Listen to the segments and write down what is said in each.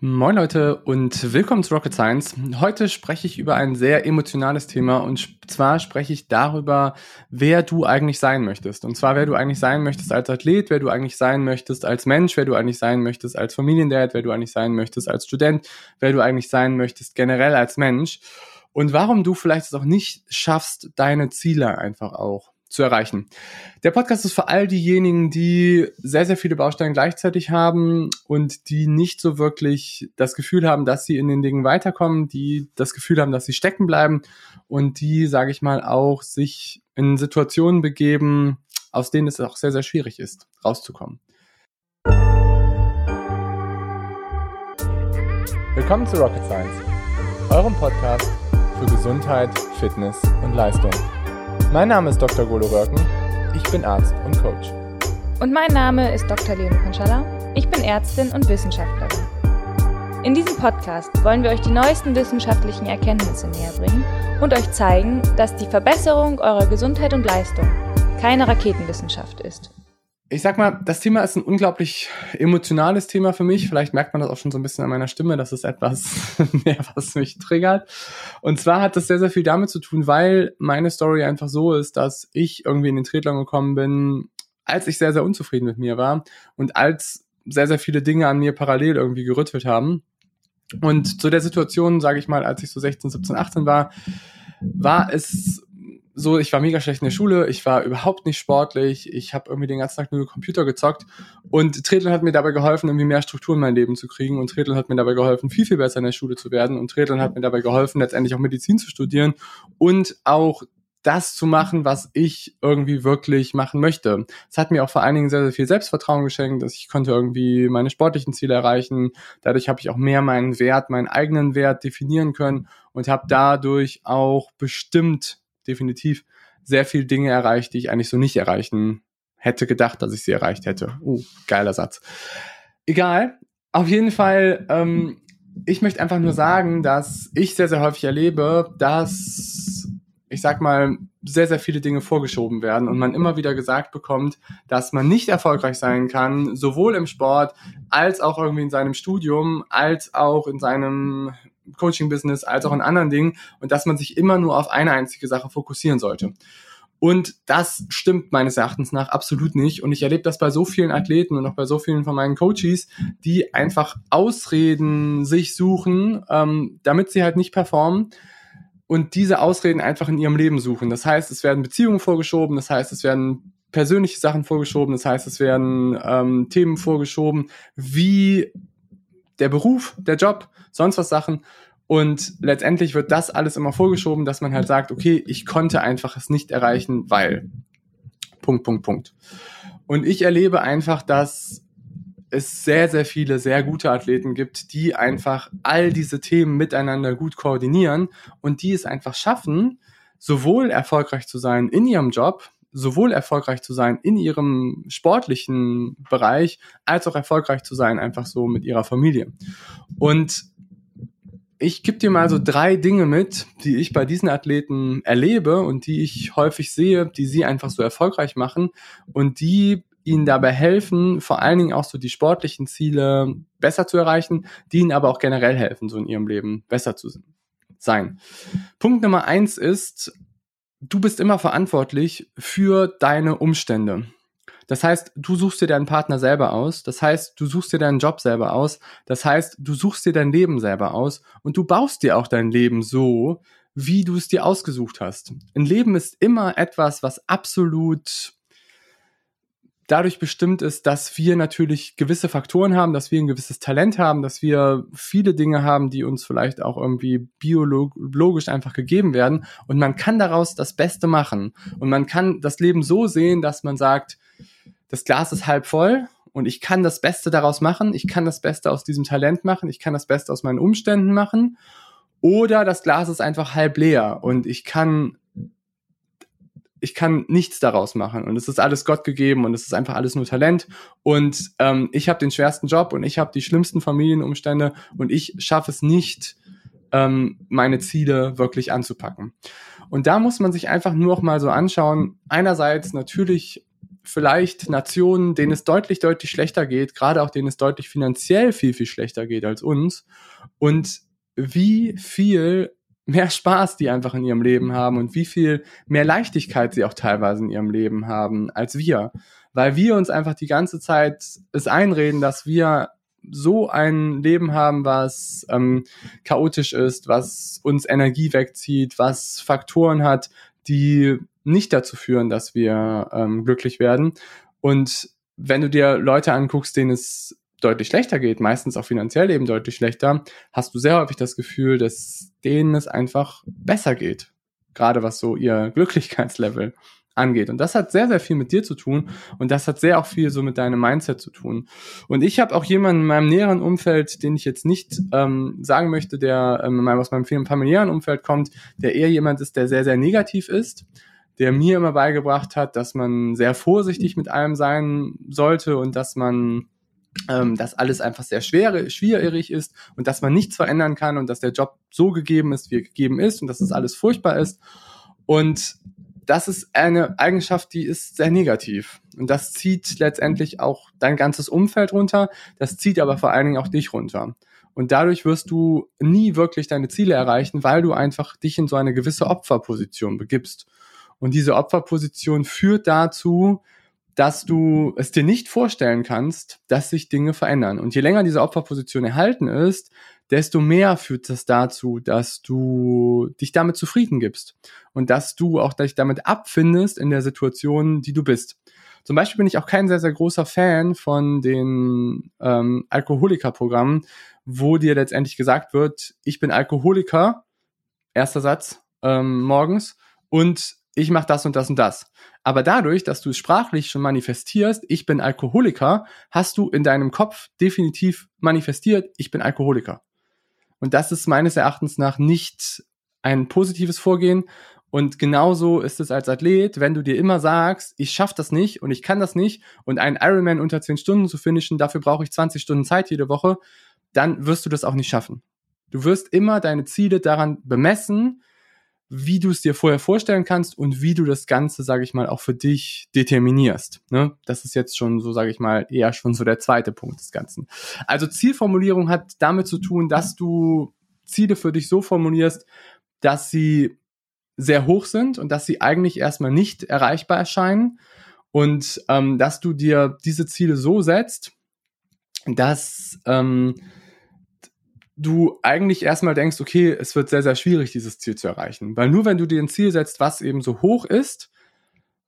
Moin Leute und willkommen zu Rocket Science. Heute spreche ich über ein sehr emotionales Thema und zwar spreche ich darüber, wer du eigentlich sein möchtest. Und zwar, wer du eigentlich sein möchtest als Athlet, wer du eigentlich sein möchtest als Mensch, wer du eigentlich sein möchtest als Familiendad, wer du eigentlich sein möchtest als Student, wer du eigentlich sein möchtest generell als Mensch und warum du vielleicht es auch nicht schaffst, deine Ziele einfach auch zu erreichen. Der Podcast ist für all diejenigen, die sehr, sehr viele Bausteine gleichzeitig haben und die nicht so wirklich das Gefühl haben, dass sie in den Dingen weiterkommen, die das Gefühl haben, dass sie stecken bleiben und die, sage ich mal, auch sich in Situationen begeben, aus denen es auch sehr, sehr schwierig ist, rauszukommen. Willkommen zu Rocket Science, eurem Podcast für Gesundheit, Fitness und Leistung. Mein Name ist Dr. Golo Röcken. Ich bin Arzt und Coach. Und mein Name ist Dr. Leonie Konschalla. Ich bin Ärztin und Wissenschaftlerin. In diesem Podcast wollen wir euch die neuesten wissenschaftlichen Erkenntnisse näher bringen und euch zeigen, dass die Verbesserung eurer Gesundheit und Leistung keine Raketenwissenschaft ist ich sag mal, das Thema ist ein unglaublich emotionales Thema für mich. Vielleicht merkt man das auch schon so ein bisschen an meiner Stimme. Das ist etwas mehr, was mich triggert. Und zwar hat das sehr, sehr viel damit zu tun, weil meine Story einfach so ist, dass ich irgendwie in den Triathlon gekommen bin, als ich sehr, sehr unzufrieden mit mir war und als sehr, sehr viele Dinge an mir parallel irgendwie gerüttelt haben. Und zu der Situation, sage ich mal, als ich so 16, 17, 18 war, war es so, ich war mega schlecht in der Schule, ich war überhaupt nicht sportlich, ich habe irgendwie den ganzen Tag nur Computer gezockt und Treteln hat mir dabei geholfen, irgendwie mehr Struktur in mein Leben zu kriegen und Treteln hat mir dabei geholfen, viel, viel besser in der Schule zu werden und Treteln hat mir dabei geholfen, letztendlich auch Medizin zu studieren und auch das zu machen, was ich irgendwie wirklich machen möchte. Es hat mir auch vor allen Dingen sehr, sehr viel Selbstvertrauen geschenkt, dass ich konnte irgendwie meine sportlichen Ziele erreichen. Dadurch habe ich auch mehr meinen Wert, meinen eigenen Wert definieren können und habe dadurch auch bestimmt definitiv sehr viel Dinge erreicht, die ich eigentlich so nicht erreichen hätte gedacht, dass ich sie erreicht hätte. Uh, geiler Satz. Egal. Auf jeden Fall, ähm, ich möchte einfach nur sagen, dass ich sehr, sehr häufig erlebe, dass, ich sag mal, sehr, sehr viele Dinge vorgeschoben werden und man immer wieder gesagt bekommt, dass man nicht erfolgreich sein kann, sowohl im Sport als auch irgendwie in seinem Studium, als auch in seinem Coaching-Business als auch in anderen Dingen und dass man sich immer nur auf eine einzige Sache fokussieren sollte. Und das stimmt meines Erachtens nach absolut nicht. Und ich erlebe das bei so vielen Athleten und auch bei so vielen von meinen Coaches, die einfach Ausreden sich suchen, ähm, damit sie halt nicht performen und diese Ausreden einfach in ihrem Leben suchen. Das heißt, es werden Beziehungen vorgeschoben, das heißt, es werden persönliche Sachen vorgeschoben, das heißt, es werden ähm, Themen vorgeschoben, wie der Beruf, der Job, sonst was Sachen. Und letztendlich wird das alles immer vorgeschoben, dass man halt sagt, okay, ich konnte einfach es nicht erreichen, weil. Punkt, Punkt, Punkt. Und ich erlebe einfach, dass es sehr, sehr viele sehr gute Athleten gibt, die einfach all diese Themen miteinander gut koordinieren und die es einfach schaffen, sowohl erfolgreich zu sein in ihrem Job, sowohl erfolgreich zu sein in ihrem sportlichen Bereich, als auch erfolgreich zu sein, einfach so mit ihrer Familie. Und ich gebe dir mal so drei Dinge mit, die ich bei diesen Athleten erlebe und die ich häufig sehe, die sie einfach so erfolgreich machen und die ihnen dabei helfen, vor allen Dingen auch so die sportlichen Ziele besser zu erreichen, die ihnen aber auch generell helfen, so in ihrem Leben besser zu sein. Punkt Nummer eins ist, du bist immer verantwortlich für deine Umstände. Das heißt, du suchst dir deinen Partner selber aus. Das heißt, du suchst dir deinen Job selber aus. Das heißt, du suchst dir dein Leben selber aus und du baust dir auch dein Leben so, wie du es dir ausgesucht hast. Ein Leben ist immer etwas, was absolut dadurch bestimmt ist, dass wir natürlich gewisse Faktoren haben, dass wir ein gewisses Talent haben, dass wir viele Dinge haben, die uns vielleicht auch irgendwie biologisch einfach gegeben werden. Und man kann daraus das Beste machen. Und man kann das Leben so sehen, dass man sagt, das Glas ist halb voll und ich kann das Beste daraus machen. Ich kann das Beste aus diesem Talent machen. Ich kann das Beste aus meinen Umständen machen. Oder das Glas ist einfach halb leer und ich kann ich kann nichts daraus machen und es ist alles Gott gegeben und es ist einfach alles nur Talent und ähm, ich habe den schwersten Job und ich habe die schlimmsten Familienumstände und ich schaffe es nicht, ähm, meine Ziele wirklich anzupacken. Und da muss man sich einfach nur noch mal so anschauen. Einerseits natürlich vielleicht Nationen, denen es deutlich, deutlich schlechter geht, gerade auch denen es deutlich finanziell viel, viel schlechter geht als uns. Und wie viel mehr Spaß die einfach in ihrem Leben haben und wie viel mehr Leichtigkeit sie auch teilweise in ihrem Leben haben als wir. Weil wir uns einfach die ganze Zeit es einreden, dass wir so ein Leben haben, was ähm, chaotisch ist, was uns Energie wegzieht, was Faktoren hat, die nicht dazu führen, dass wir ähm, glücklich werden. Und wenn du dir Leute anguckst, denen es deutlich schlechter geht, meistens auch finanziell eben deutlich schlechter, hast du sehr häufig das Gefühl, dass denen es einfach besser geht. Gerade was so ihr Glücklichkeitslevel angeht. Und das hat sehr, sehr viel mit dir zu tun und das hat sehr auch viel so mit deinem Mindset zu tun. Und ich habe auch jemanden in meinem näheren Umfeld, den ich jetzt nicht ähm, sagen möchte, der ähm, aus meinem familiären Umfeld kommt, der eher jemand ist, der sehr, sehr negativ ist der mir immer beigebracht hat, dass man sehr vorsichtig mit allem sein sollte und dass man ähm, dass alles einfach sehr schwer, schwierig ist und dass man nichts verändern kann und dass der Job so gegeben ist, wie er gegeben ist und dass das alles furchtbar ist. Und das ist eine Eigenschaft, die ist sehr negativ. Und das zieht letztendlich auch dein ganzes Umfeld runter. Das zieht aber vor allen Dingen auch dich runter. Und dadurch wirst du nie wirklich deine Ziele erreichen, weil du einfach dich in so eine gewisse Opferposition begibst. Und diese Opferposition führt dazu, dass du es dir nicht vorstellen kannst, dass sich Dinge verändern. Und je länger diese Opferposition erhalten ist, desto mehr führt das dazu, dass du dich damit zufrieden gibst und dass du auch dich damit abfindest in der Situation, die du bist. Zum Beispiel bin ich auch kein sehr, sehr großer Fan von den ähm, Alkoholikerprogrammen, wo dir letztendlich gesagt wird, ich bin Alkoholiker, erster Satz ähm, morgens, und ich mache das und das und das. Aber dadurch, dass du es sprachlich schon manifestierst, ich bin Alkoholiker, hast du in deinem Kopf definitiv manifestiert, ich bin Alkoholiker. Und das ist meines Erachtens nach nicht ein positives Vorgehen. Und genauso ist es als Athlet, wenn du dir immer sagst, ich schaff das nicht und ich kann das nicht und einen Ironman unter 10 Stunden zu finishen, dafür brauche ich 20 Stunden Zeit jede Woche, dann wirst du das auch nicht schaffen. Du wirst immer deine Ziele daran bemessen, wie du es dir vorher vorstellen kannst und wie du das Ganze, sage ich mal, auch für dich determinierst. Ne? Das ist jetzt schon so, sage ich mal, eher schon so der zweite Punkt des Ganzen. Also Zielformulierung hat damit zu tun, dass du Ziele für dich so formulierst, dass sie sehr hoch sind und dass sie eigentlich erstmal nicht erreichbar erscheinen und ähm, dass du dir diese Ziele so setzt, dass ähm, du eigentlich erstmal denkst, okay, es wird sehr, sehr schwierig, dieses Ziel zu erreichen. Weil nur wenn du dir ein Ziel setzt, was eben so hoch ist,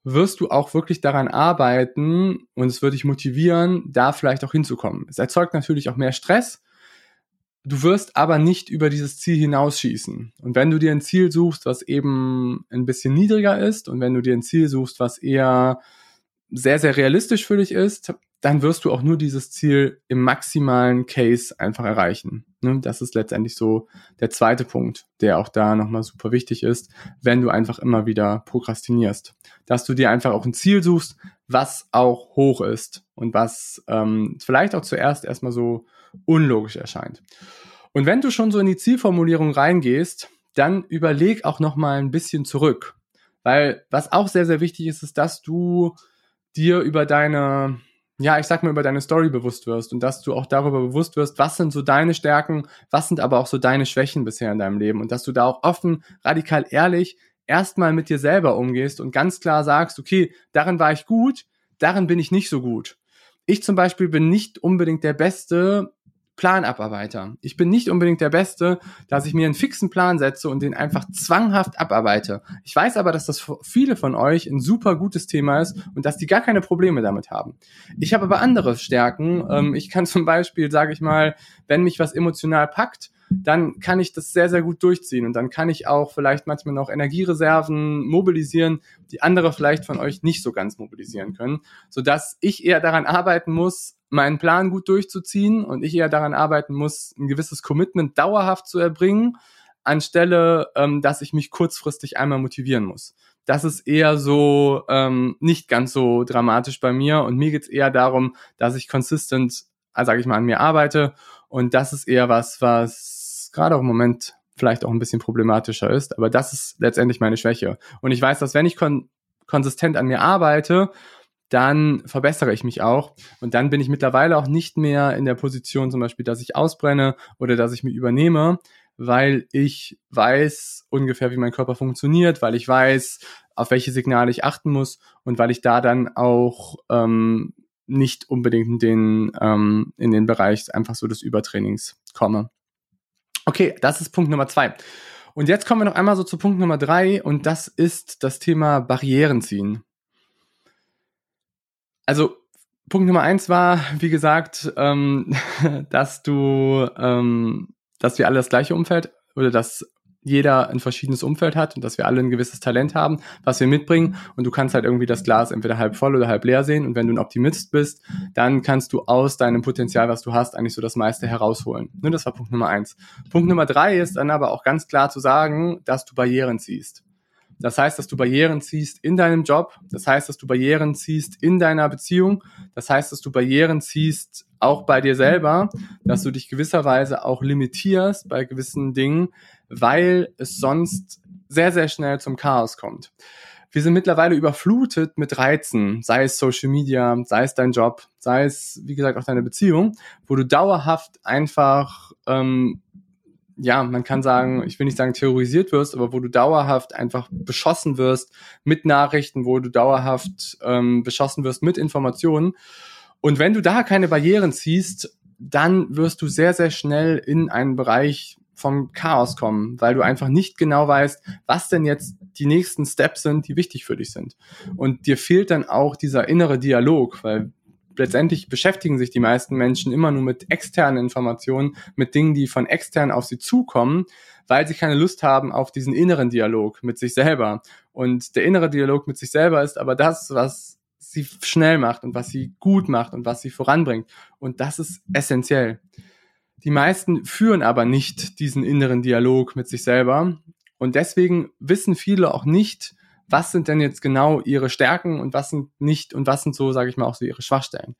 wirst du auch wirklich daran arbeiten und es wird dich motivieren, da vielleicht auch hinzukommen. Es erzeugt natürlich auch mehr Stress. Du wirst aber nicht über dieses Ziel hinausschießen. Und wenn du dir ein Ziel suchst, was eben ein bisschen niedriger ist und wenn du dir ein Ziel suchst, was eher sehr, sehr realistisch für dich ist, dann wirst du auch nur dieses Ziel im maximalen Case einfach erreichen. Ne? Das ist letztendlich so der zweite Punkt, der auch da nochmal super wichtig ist, wenn du einfach immer wieder prokrastinierst. Dass du dir einfach auch ein Ziel suchst, was auch hoch ist und was ähm, vielleicht auch zuerst erstmal so unlogisch erscheint. Und wenn du schon so in die Zielformulierung reingehst, dann überleg auch nochmal ein bisschen zurück. Weil was auch sehr, sehr wichtig ist, ist, dass du dir über deine ja, ich sag mal, über deine Story bewusst wirst und dass du auch darüber bewusst wirst, was sind so deine Stärken, was sind aber auch so deine Schwächen bisher in deinem Leben und dass du da auch offen, radikal ehrlich erstmal mit dir selber umgehst und ganz klar sagst, okay, darin war ich gut, darin bin ich nicht so gut. Ich zum Beispiel bin nicht unbedingt der Beste Planabarbeiter. Ich bin nicht unbedingt der Beste, dass ich mir einen fixen Plan setze und den einfach zwanghaft abarbeite. Ich weiß aber, dass das für viele von euch ein super gutes Thema ist und dass die gar keine Probleme damit haben. Ich habe aber andere Stärken. Ähm, ich kann zum Beispiel, sage ich mal, wenn mich was emotional packt, dann kann ich das sehr, sehr gut durchziehen. Und dann kann ich auch vielleicht manchmal noch Energiereserven mobilisieren, die andere vielleicht von euch nicht so ganz mobilisieren können, sodass ich eher daran arbeiten muss, meinen Plan gut durchzuziehen und ich eher daran arbeiten muss, ein gewisses Commitment dauerhaft zu erbringen, anstelle, ähm, dass ich mich kurzfristig einmal motivieren muss. Das ist eher so ähm, nicht ganz so dramatisch bei mir und mir geht's eher darum, dass ich consistent, äh, sage ich mal, an mir arbeite und das ist eher was, was gerade auch im Moment vielleicht auch ein bisschen problematischer ist, aber das ist letztendlich meine Schwäche. Und ich weiß, dass wenn ich kon konsistent an mir arbeite, dann verbessere ich mich auch. Und dann bin ich mittlerweile auch nicht mehr in der Position zum Beispiel, dass ich ausbrenne oder dass ich mich übernehme, weil ich weiß ungefähr, wie mein Körper funktioniert, weil ich weiß, auf welche Signale ich achten muss und weil ich da dann auch ähm, nicht unbedingt in den, ähm, in den Bereich einfach so des Übertrainings komme. Okay, das ist Punkt Nummer zwei. Und jetzt kommen wir noch einmal so zu Punkt Nummer drei und das ist das Thema Barrieren ziehen. Also Punkt Nummer eins war, wie gesagt, ähm, dass du, ähm, dass wir alle das gleiche Umfeld oder dass jeder ein verschiedenes Umfeld hat und dass wir alle ein gewisses Talent haben, was wir mitbringen und du kannst halt irgendwie das Glas entweder halb voll oder halb leer sehen und wenn du ein Optimist bist, dann kannst du aus deinem Potenzial, was du hast, eigentlich so das meiste herausholen. Ne, das war Punkt Nummer eins. Punkt Nummer drei ist dann aber auch ganz klar zu sagen, dass du Barrieren ziehst. Das heißt, dass du Barrieren ziehst in deinem Job. Das heißt, dass du Barrieren ziehst in deiner Beziehung. Das heißt, dass du Barrieren ziehst auch bei dir selber, dass du dich gewisserweise auch limitierst bei gewissen Dingen, weil es sonst sehr, sehr schnell zum Chaos kommt. Wir sind mittlerweile überflutet mit Reizen, sei es Social Media, sei es dein Job, sei es, wie gesagt, auch deine Beziehung, wo du dauerhaft einfach, ähm, ja, man kann sagen, ich will nicht sagen terrorisiert wirst, aber wo du dauerhaft einfach beschossen wirst mit Nachrichten, wo du dauerhaft ähm, beschossen wirst mit Informationen. Und wenn du da keine Barrieren ziehst, dann wirst du sehr, sehr schnell in einen Bereich vom Chaos kommen, weil du einfach nicht genau weißt, was denn jetzt die nächsten Steps sind, die wichtig für dich sind. Und dir fehlt dann auch dieser innere Dialog, weil letztendlich beschäftigen sich die meisten Menschen immer nur mit externen Informationen, mit Dingen, die von extern auf sie zukommen, weil sie keine Lust haben auf diesen inneren Dialog mit sich selber. Und der innere Dialog mit sich selber ist aber das, was sie schnell macht und was sie gut macht und was sie voranbringt. Und das ist essentiell. Die meisten führen aber nicht diesen inneren Dialog mit sich selber. Und deswegen wissen viele auch nicht, was sind denn jetzt genau ihre Stärken und was sind nicht und was sind so, sage ich mal, auch so ihre Schwachstellen.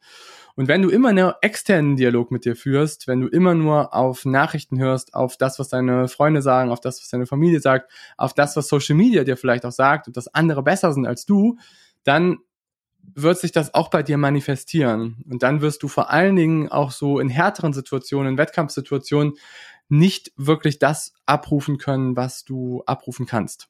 Und wenn du immer einen externen Dialog mit dir führst, wenn du immer nur auf Nachrichten hörst, auf das, was deine Freunde sagen, auf das, was deine Familie sagt, auf das, was Social Media dir vielleicht auch sagt und dass andere besser sind als du, dann wird sich das auch bei dir manifestieren. Und dann wirst du vor allen Dingen auch so in härteren Situationen, in Wettkampfsituationen, nicht wirklich das abrufen können, was du abrufen kannst.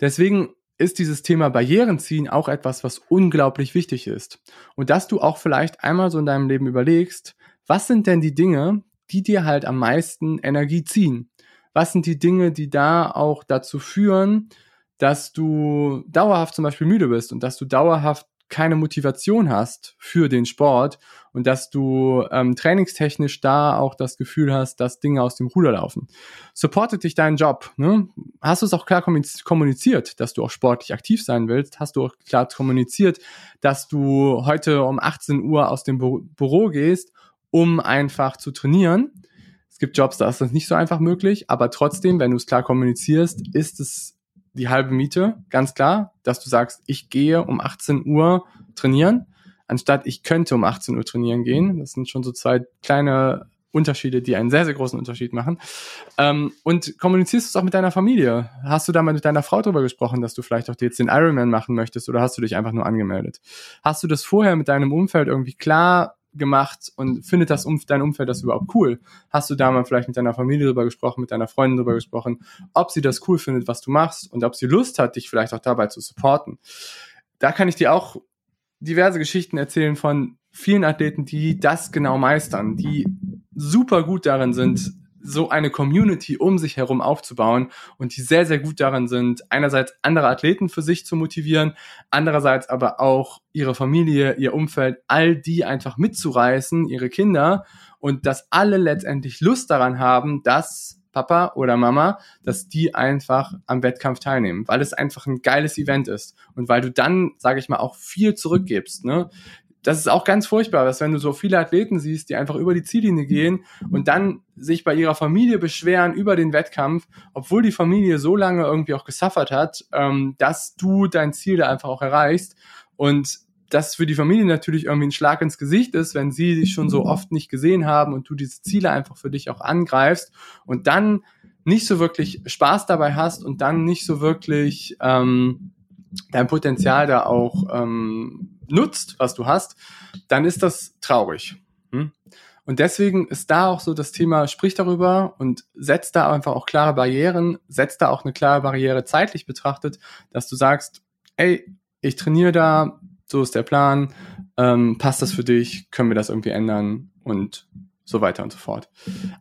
Deswegen ist dieses Thema Barrieren ziehen auch etwas, was unglaublich wichtig ist. Und dass du auch vielleicht einmal so in deinem Leben überlegst, was sind denn die Dinge, die dir halt am meisten Energie ziehen? Was sind die Dinge, die da auch dazu führen, dass du dauerhaft zum Beispiel müde bist und dass du dauerhaft keine Motivation hast für den Sport und dass du ähm, trainingstechnisch da auch das Gefühl hast, dass Dinge aus dem Ruder laufen. Supportet dich deinen Job? Ne? Hast du es auch klar kommuniziert, dass du auch sportlich aktiv sein willst? Hast du auch klar kommuniziert, dass du heute um 18 Uhr aus dem Bü Büro gehst, um einfach zu trainieren? Es gibt Jobs, da ist das nicht so einfach möglich, aber trotzdem, wenn du es klar kommunizierst, ist es die halbe Miete, ganz klar, dass du sagst, ich gehe um 18 Uhr trainieren, anstatt ich könnte um 18 Uhr trainieren gehen. Das sind schon so zwei kleine Unterschiede, die einen sehr, sehr großen Unterschied machen. Ähm, und kommunizierst du es auch mit deiner Familie? Hast du da mal mit deiner Frau darüber gesprochen, dass du vielleicht auch jetzt den Ironman machen möchtest oder hast du dich einfach nur angemeldet? Hast du das vorher mit deinem Umfeld irgendwie klar gemacht und findet das um, dein Umfeld das überhaupt cool? Hast du da mal vielleicht mit deiner Familie drüber gesprochen, mit deiner Freundin drüber gesprochen, ob sie das cool findet, was du machst und ob sie Lust hat, dich vielleicht auch dabei zu supporten? Da kann ich dir auch diverse Geschichten erzählen von vielen Athleten, die das genau meistern, die super gut darin sind, so eine Community um sich herum aufzubauen und die sehr, sehr gut darin sind, einerseits andere Athleten für sich zu motivieren, andererseits aber auch ihre Familie, ihr Umfeld, all die einfach mitzureißen, ihre Kinder und dass alle letztendlich Lust daran haben, dass Papa oder Mama, dass die einfach am Wettkampf teilnehmen, weil es einfach ein geiles Event ist und weil du dann, sage ich mal, auch viel zurückgibst. Ne? Das ist auch ganz furchtbar, dass wenn du so viele Athleten siehst, die einfach über die Ziellinie gehen und dann sich bei ihrer Familie beschweren über den Wettkampf, obwohl die Familie so lange irgendwie auch gesuffert hat, ähm, dass du dein Ziel da einfach auch erreichst. Und das für die Familie natürlich irgendwie ein Schlag ins Gesicht ist, wenn sie dich schon so oft nicht gesehen haben und du diese Ziele einfach für dich auch angreifst und dann nicht so wirklich Spaß dabei hast und dann nicht so wirklich ähm, dein Potenzial da auch ähm, nutzt, was du hast, dann ist das traurig. Hm? Und deswegen ist da auch so das Thema, sprich darüber und setz da einfach auch klare Barrieren, setz da auch eine klare Barriere zeitlich betrachtet, dass du sagst, ey, ich trainiere da, so ist der Plan, ähm, passt das für dich, können wir das irgendwie ändern und so weiter und so fort.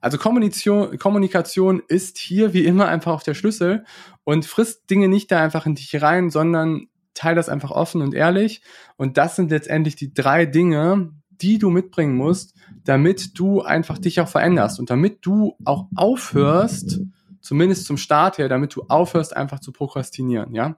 Also Kommunikation, Kommunikation ist hier wie immer einfach auf der Schlüssel und frisst Dinge nicht da einfach in dich rein, sondern teil das einfach offen und ehrlich. Und das sind letztendlich die drei Dinge, die du mitbringen musst, damit du einfach dich auch veränderst und damit du auch aufhörst, zumindest zum Start her, damit du aufhörst, einfach zu prokrastinieren, ja.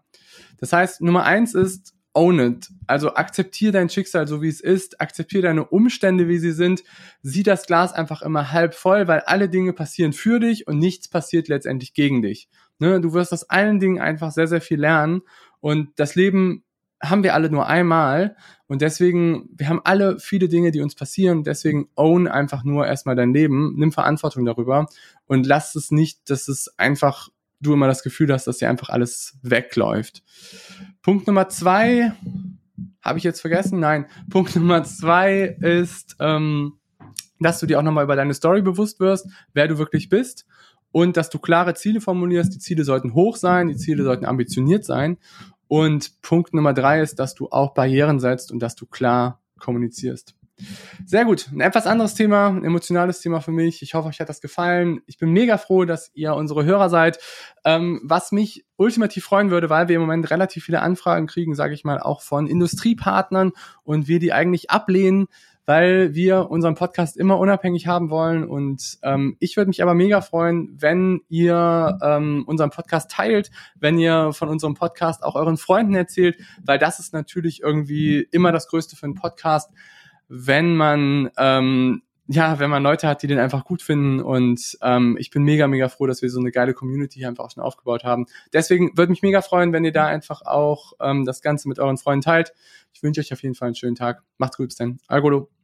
Das heißt, Nummer eins ist, own it. Also akzeptier dein Schicksal so wie es ist, akzeptier deine Umstände wie sie sind, sieh das Glas einfach immer halb voll, weil alle Dinge passieren für dich und nichts passiert letztendlich gegen dich. Ne? Du wirst aus allen Dingen einfach sehr, sehr viel lernen und das Leben haben wir alle nur einmal und deswegen, wir haben alle viele Dinge, die uns passieren, deswegen own einfach nur erstmal dein Leben, nimm Verantwortung darüber und lass es nicht, dass es einfach du immer das Gefühl hast, dass dir einfach alles wegläuft. Punkt Nummer zwei, habe ich jetzt vergessen? Nein. Punkt Nummer zwei ist, ähm, dass du dir auch nochmal über deine Story bewusst wirst, wer du wirklich bist und dass du klare Ziele formulierst. Die Ziele sollten hoch sein, die Ziele sollten ambitioniert sein. Und Punkt Nummer drei ist, dass du auch Barrieren setzt und dass du klar kommunizierst. Sehr gut. Ein etwas anderes Thema, ein emotionales Thema für mich. Ich hoffe, euch hat das gefallen. Ich bin mega froh, dass ihr unsere Hörer seid. Ähm, was mich ultimativ freuen würde, weil wir im Moment relativ viele Anfragen kriegen, sage ich mal, auch von Industriepartnern und wir die eigentlich ablehnen, weil wir unseren Podcast immer unabhängig haben wollen. Und ähm, ich würde mich aber mega freuen, wenn ihr ähm, unseren Podcast teilt, wenn ihr von unserem Podcast auch euren Freunden erzählt, weil das ist natürlich irgendwie immer das Größte für einen Podcast wenn man ähm, ja, wenn man Leute hat, die den einfach gut finden und ähm, ich bin mega, mega froh, dass wir so eine geile Community hier einfach auch schon aufgebaut haben. Deswegen würde mich mega freuen, wenn ihr da einfach auch ähm, das Ganze mit euren Freunden teilt. Ich wünsche euch auf jeden Fall einen schönen Tag. Macht's gut, bis dann. Algolo.